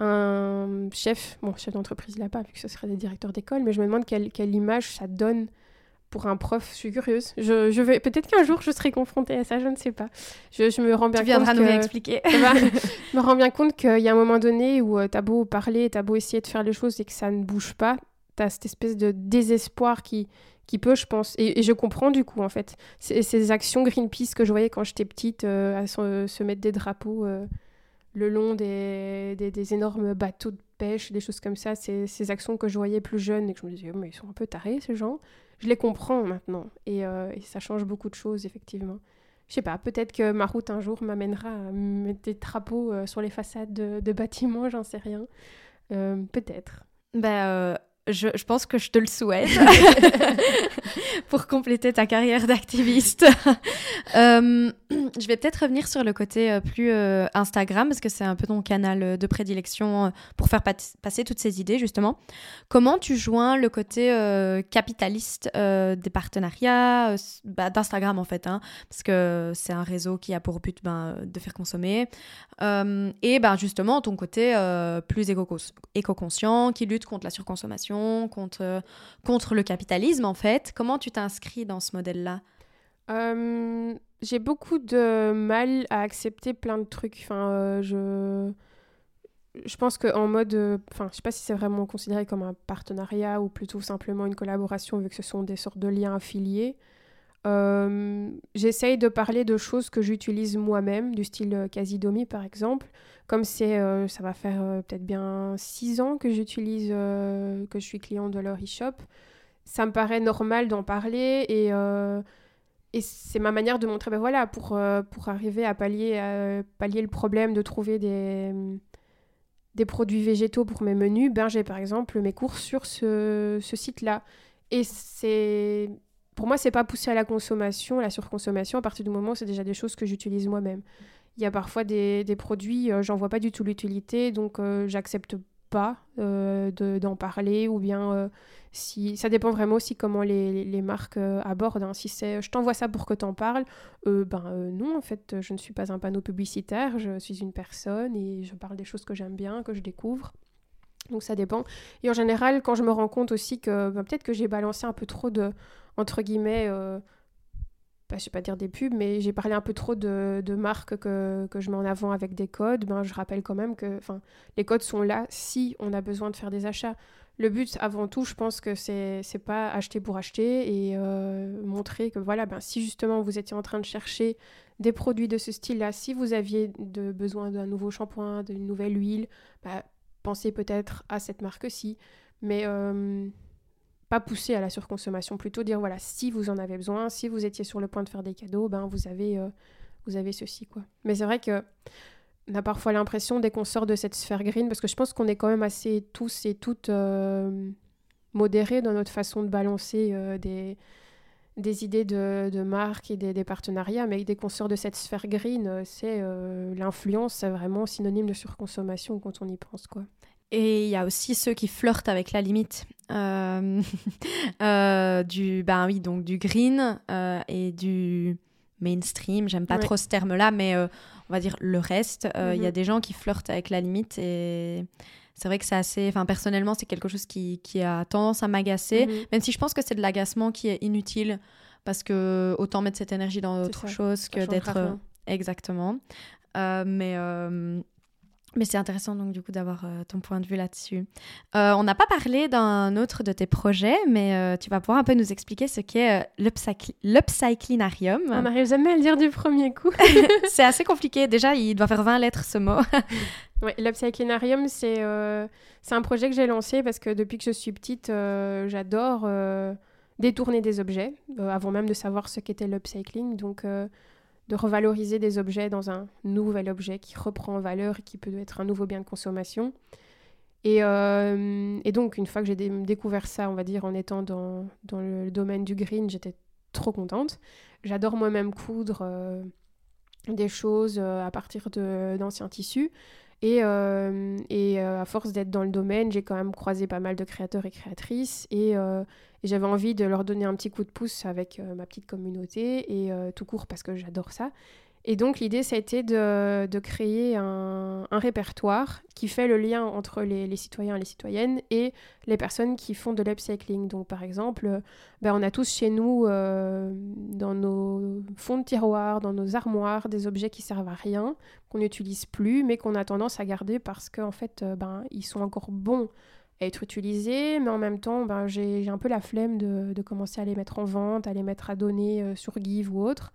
un chef, bon, chef d'entreprise là pas, vu que ce serait des directeurs d'école, mais je me demande quelle, quelle, image ça donne pour un prof. Je suis curieuse. Je, je vais peut-être qu'un jour je serai confrontée à ça, je ne sais pas. Je, je me rends bien tu viendras nous expliquer. je me rends bien compte qu'il y a un moment donné où tu euh, t'as beau parler, t'as beau essayer de faire les choses et que ça ne bouge pas, t'as cette espèce de désespoir qui qui peut, je pense, et, je comprends du coup en fait, ces, actions Greenpeace que je voyais quand j'étais petite, euh, à se, mettre des drapeaux. Euh, le long des, des, énormes bateaux de pêche, des choses comme ça, ces, ces actions que je voyais plus jeunes et que je me disais, oh, mais ils sont un peu tarés ces gens. Je les comprends maintenant et, euh, ça change beaucoup de choses, effectivement. Je sais pas, peut-être que ma route un jour m'amènera à mettre des drapeaux euh, sur les façades de, bâtiments, j'en sais rien. Euh, peut-être. Ben, je, je, pense que je te le souhaite pour compléter ta carrière d'activiste. euh, je vais peut-être revenir sur le côté euh, plus euh, Instagram parce que c'est un peu ton canal de prédilection pour faire passer toutes ces idées justement. Comment tu joins le côté capitaliste des partenariats bah, d'Instagram en fait, hein, parce que c'est un réseau qui a pour but ben, de faire consommer et ben justement ton côté plus éco-conscient qui lutte contre la surconsommation, contre, contre le capitalisme en fait. Comment tu t'inscris dans ce modèle-là euh, J'ai beaucoup de mal à accepter plein de trucs. Enfin, euh, je... je pense qu'en mode... Euh, enfin, je sais pas si c'est vraiment considéré comme un partenariat ou plutôt simplement une collaboration vu que ce sont des sortes de liens affiliés. J'essaye de parler de choses que j'utilise moi-même, du style Casidomi par exemple. Comme c'est, ça va faire peut-être bien six ans que j'utilise, que je suis client de leur e-shop, ça me paraît normal d'en parler et et c'est ma manière de montrer, ben voilà, pour, euh, pour arriver à pallier, pallier le problème de trouver des, des produits végétaux pour mes menus, ben j'ai par exemple mes courses sur ce, ce site-là. Et c'est... Pour moi, c'est pas pousser à la consommation, la surconsommation, à partir du moment où c'est déjà des choses que j'utilise moi-même. Il y a parfois des, produits, euh, j'en vois pas du tout l'utilité, donc euh, j'accepte pas d'en parler, ou bien si, ça dépend vraiment aussi comment les, marques euh, abordent. Hein. Si c'est je t'envoie ça pour que t'en parles, euh, ben euh, non, en fait, je ne suis pas un panneau publicitaire, je suis une personne et je parle des choses que j'aime bien, que je découvre. Donc ça dépend. Et en général, quand je me rends compte aussi que ben, peut-être que j'ai balancé un peu trop de, entre guillemets, bah, je vais pas dire des pubs, mais j'ai parlé un peu trop de, de marques que, je mets en avant avec des codes, ben, je rappelle quand même que les codes sont là si on a besoin de faire des achats. Le but avant tout, je pense que c'est c'est pas acheter pour acheter et euh, montrer que voilà, ben, si justement vous étiez en train de chercher des produits de ce style-là, si vous aviez besoin d'un nouveau shampoing, d'une nouvelle huile, bah, pensez peut-être à cette marque-ci, mais euh, pas pousser à la surconsommation, plutôt dire voilà, si vous en avez besoin, si vous étiez sur le point de faire des cadeaux, ben vous avez euh, vous avez ceci quoi. Mais c'est vrai que on a parfois l'impression, dès qu'on sort de cette sphère green, parce que je pense qu'on est quand même assez tous et toutes euh, modérés dans notre façon de balancer euh, des, des idées de, de marque et des, partenariats, mais dès qu'on sort de cette sphère green, c'est l'influence, c'est vraiment synonyme de surconsommation quand on y pense. quoi. Et il y a aussi ceux qui flirtent avec la limite du, ben oui, donc du green et du mainstream. J'aime pas trop ce terme-là, mais on va dire le reste. Euh, il y a mhm. des gens qui flirtent avec la limite et c'est vrai que c'est assez. Enfin, personnellement, c'est quelque chose qui, qui, a tendance à m'agacer, mhm. même si je pense que c'est de l'agacement qui est inutile parce que autant mettre cette énergie dans autre chose que d'être. Exactement. Euh, mais euh, mais c'est intéressant donc du coup d'avoir euh, ton point de vue là-dessus. Euh, on n'a pas parlé d'un autre de tes projets, mais euh, tu vas pouvoir un peu nous expliquer ce qu'est l'upcyclinarium. On n'arrive jamais à le dire du premier coup. c'est assez compliqué. Déjà, il doit faire 20 lettres ce mot. oui, l'upcyclinarium, c'est c'est un projet que j'ai lancé parce que depuis que je suis petite, j'adore détourner des objets, avant même de savoir ce qu'était l'upcycling. Donc de revaloriser des objets dans un nouvel objet qui reprend en valeur et qui peut être un nouveau bien de consommation. Et, euh, donc, une fois que j'ai découvert ça, on va dire, en étant dans, le domaine du green, j'étais trop contente. J'adore moi-même coudre euh, des choses euh, à partir d'anciens tissus. Et, et à force d'être dans le domaine, j'ai quand même croisé pas mal de créateurs et créatrices. Et, et j'avais envie de leur donner un petit coup de pouce avec euh, ma petite communauté et euh, tout court parce que j'adore ça. Et donc l'idée, ça a été de, de créer un, un, répertoire qui fait le lien entre les, les, citoyens et les citoyennes et les personnes qui font de l'upcycling. Donc par exemple, ben, on a tous chez nous, euh, dans nos fonds de tiroir, dans nos armoires, des objets qui servent à rien, qu'on n'utilise plus, mais qu'on a tendance à garder parce qu'en fait, ben, ils sont encore bons être utilisés, mais en même temps, ben, j'ai un peu la flemme de, de, commencer à les mettre en vente, à les mettre à donner euh, sur Give ou autre.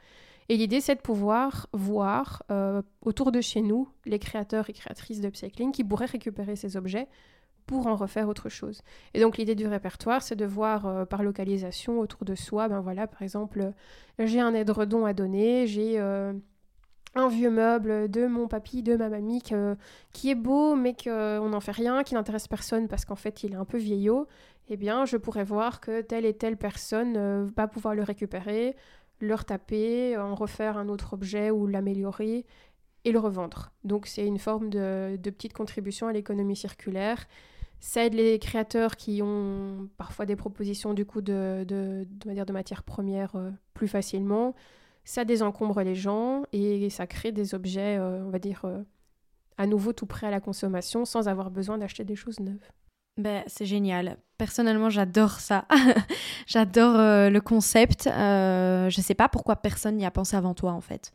Et l'idée, c'est de pouvoir voir euh, autour de chez nous les créateurs et créatrices d'upcycling qui pourraient récupérer ces objets pour en refaire autre chose. Et donc l'idée du répertoire, c'est de voir euh, par localisation autour de soi, ben voilà, par exemple, j'ai un édredon à donner, j'ai un vieux meuble de mon papy, de ma mamie, qui est beau, mais qu'on n'en fait rien, qui n'intéresse personne parce qu'en fait il est un peu vieillot, eh bien je pourrais voir que telle et telle personne euh, va pouvoir le récupérer, le retaper, en refaire un autre objet ou l'améliorer et le revendre. Donc c'est une forme de, petite contribution à l'économie circulaire. Ça aide les créateurs qui ont parfois des propositions du coup de, de, de matières premières euh, plus facilement ça désencombre les gens et ça crée des objets, euh, on va dire, euh, à nouveau tout prêts à la consommation sans avoir besoin d'acheter des choses neuves. Ben, c'est génial. Personnellement, j'adore ça. j'adore euh, le concept. je ne sais pas pourquoi personne n'y a pensé avant toi, en fait.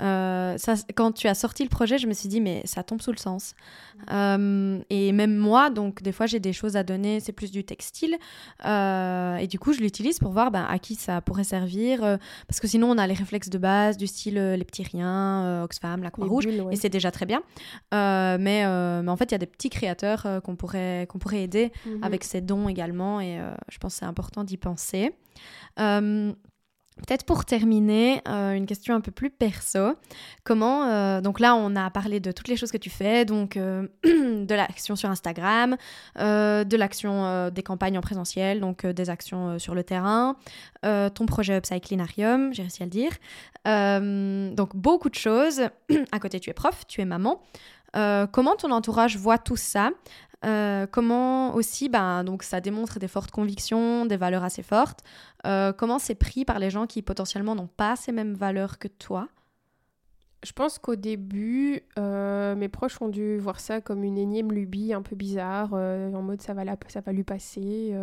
Euh, ça, quand tu as sorti le projet, je me suis dit, mais ça tombe sous le sens. Euh, et même moi, donc des fois, j'ai des choses à donner, c'est plus du textile. Euh, et du coup, je l'utilise pour voir ben, à qui ça pourrait servir. parce que sinon, on a les réflexes de base, du style les petits riens, Oxfam, la Croix-Rouge. Et c'est déjà très bien. mais, mais en fait, il y a des petits créateurs qu'on pourrait, qu'on pourrait aider mhm. avec ces dons également. Et je pense que c'est important d'y penser. Peut-être pour terminer, euh, une question un peu plus perso. Comment, euh, donc là, on a parlé de toutes les choses que tu fais, donc euh, de l'action sur Instagram, de l'action des campagnes en présentiel, donc des actions sur le terrain, ton projet Upcyclinarium, j'ai réussi à le dire. donc beaucoup de choses. à côté, tu es prof, tu es maman. comment ton entourage voit tout ça? Euh, comment aussi, ben, donc ça démontre des fortes convictions, des valeurs assez fortes. Euh, comment c'est pris par les gens qui potentiellement n'ont pas ces mêmes valeurs que toi? Je pense qu'au début, euh, mes proches ont dû voir ça comme une énième lubie un peu bizarre, en mode ça va, ça va lui passer.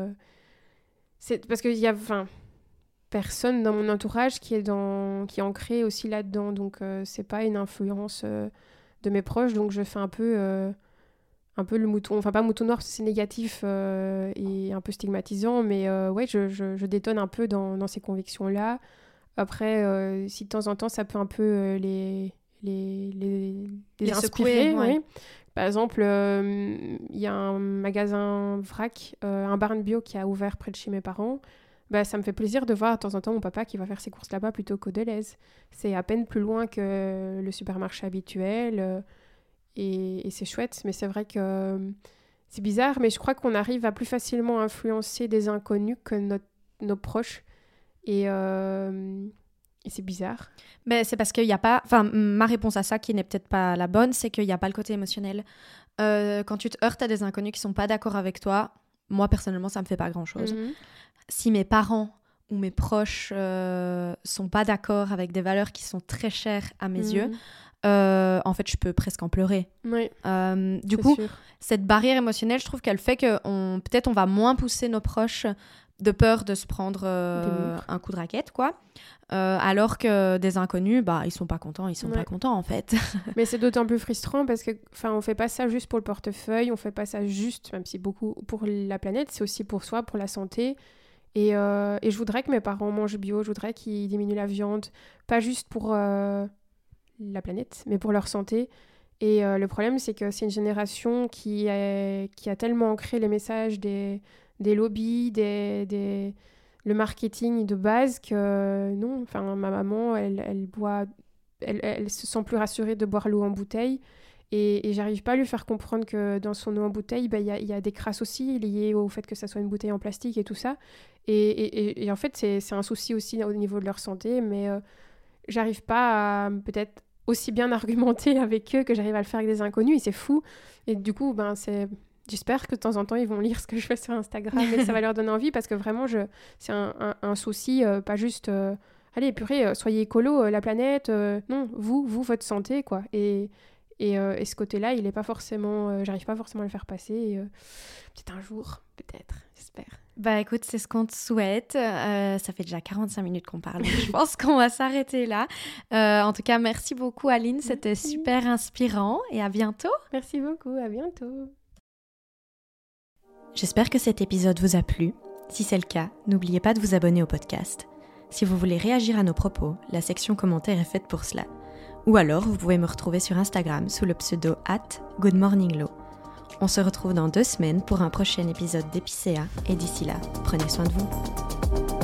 C'est parce qu'il y a, personne dans mon entourage qui est dans, qui ancré aussi là-dedans, donc c'est pas une influence de mes proches, donc je fais un peu un peu le mouton, enfin pas mouton noir c'est négatif euh, et un peu stigmatisant, mais euh, ouais, je, je, détonne un peu dans, dans ces convictions-là. Après, euh, si de temps en temps ça peut un peu les, les, les, les, inspirer, Par exemple, il y a un magasin vrac, un barn bio qui a ouvert près de chez mes parents. Bah, ça me fait plaisir de voir de temps en temps mon papa qui va faire ses courses là-bas plutôt qu'au Deleuze. C'est à peine plus loin que le supermarché habituel et, c'est chouette, mais c'est vrai que euh, c'est bizarre, mais je crois qu'on arrive à plus facilement influencer des inconnus que nos proches. Euh, et, c'est bizarre. Mais c'est parce qu'il n'y a pas. Enfin, ma réponse à ça, qui n'est peut-être pas la bonne, c'est qu'il n'y a pas le côté émotionnel. Euh, quand tu te heurtes à des inconnus qui sont pas d'accord avec toi, moi personnellement, ça me fait pas grand-chose. Mhm. Si mes parents ou mes proches euh, sont pas d'accord avec des valeurs qui sont très chères à mes mhm. yeux, euh, en fait, je peux presque en pleurer. Oui, euh, du coup, cette barrière émotionnelle, je trouve qu'elle fait que on, peut-être on va moins pousser nos proches de peur de se prendre euh, un coup de raquette, quoi. alors que des inconnus, bah, ils sont pas contents, ils sont pas contents en fait. Mais c'est d'autant plus frustrant parce que, enfin, on fait pas ça juste pour le portefeuille, on fait pas ça juste, même si beaucoup pour la planète, c'est aussi pour soi, pour la santé. Et, et, je voudrais que mes parents mangent bio, je voudrais qu'ils diminuent la viande, pas juste pour la planète, mais pour leur santé. Et euh, le problème, c'est que c'est une génération qui, qui a tellement ancré les messages des, des lobbies, des, des, le marketing de base que non, enfin, ma maman, elle, elle boit, elle, se sent plus rassurée de boire l'eau en bouteille. Et, j'arrive pas à lui faire comprendre que dans son eau en bouteille, bah, il y, a, des crasses aussi liées au fait que ça soit une bouteille en plastique et tout ça. Et, et en fait, c'est un souci aussi au niveau de leur santé, mais euh, j'arrive pas à peut-être aussi bien argumenter avec eux que j'arrive à le faire avec des inconnus et c'est fou. Et du coup, ben. J'espère que de temps en temps, ils vont lire ce que je fais sur Instagram et ça va leur donner envie parce que vraiment, je... c'est un, souci, euh, pas juste... Euh, allez, purée, euh, soyez écolo, la planète. non, vous, vous, votre santé, quoi. Et, et, et ce côté-là, il est pas forcément... J'arrive pas forcément à le faire passer. peut-être un jour, peut-être, j'espère. Bah écoute, c'est ce qu'on te souhaite. Euh, ça fait déjà 45 minutes qu'on parle. je pense qu'on va s'arrêter là. Euh, en tout cas, merci beaucoup Aline, c'était super inspirant et à bientôt. Merci beaucoup, à bientôt. J'espère que cet épisode vous a plu. Si c'est le cas, n'oubliez pas de vous abonner au podcast. Si vous voulez réagir à nos propos, la section commentaires est faite pour cela. Ou alors, vous pouvez me retrouver sur Instagram sous le pseudo at goodmorninglow. On se retrouve dans deux semaines pour un prochain épisode d'Épicéa et d'ici là, prenez soin de vous.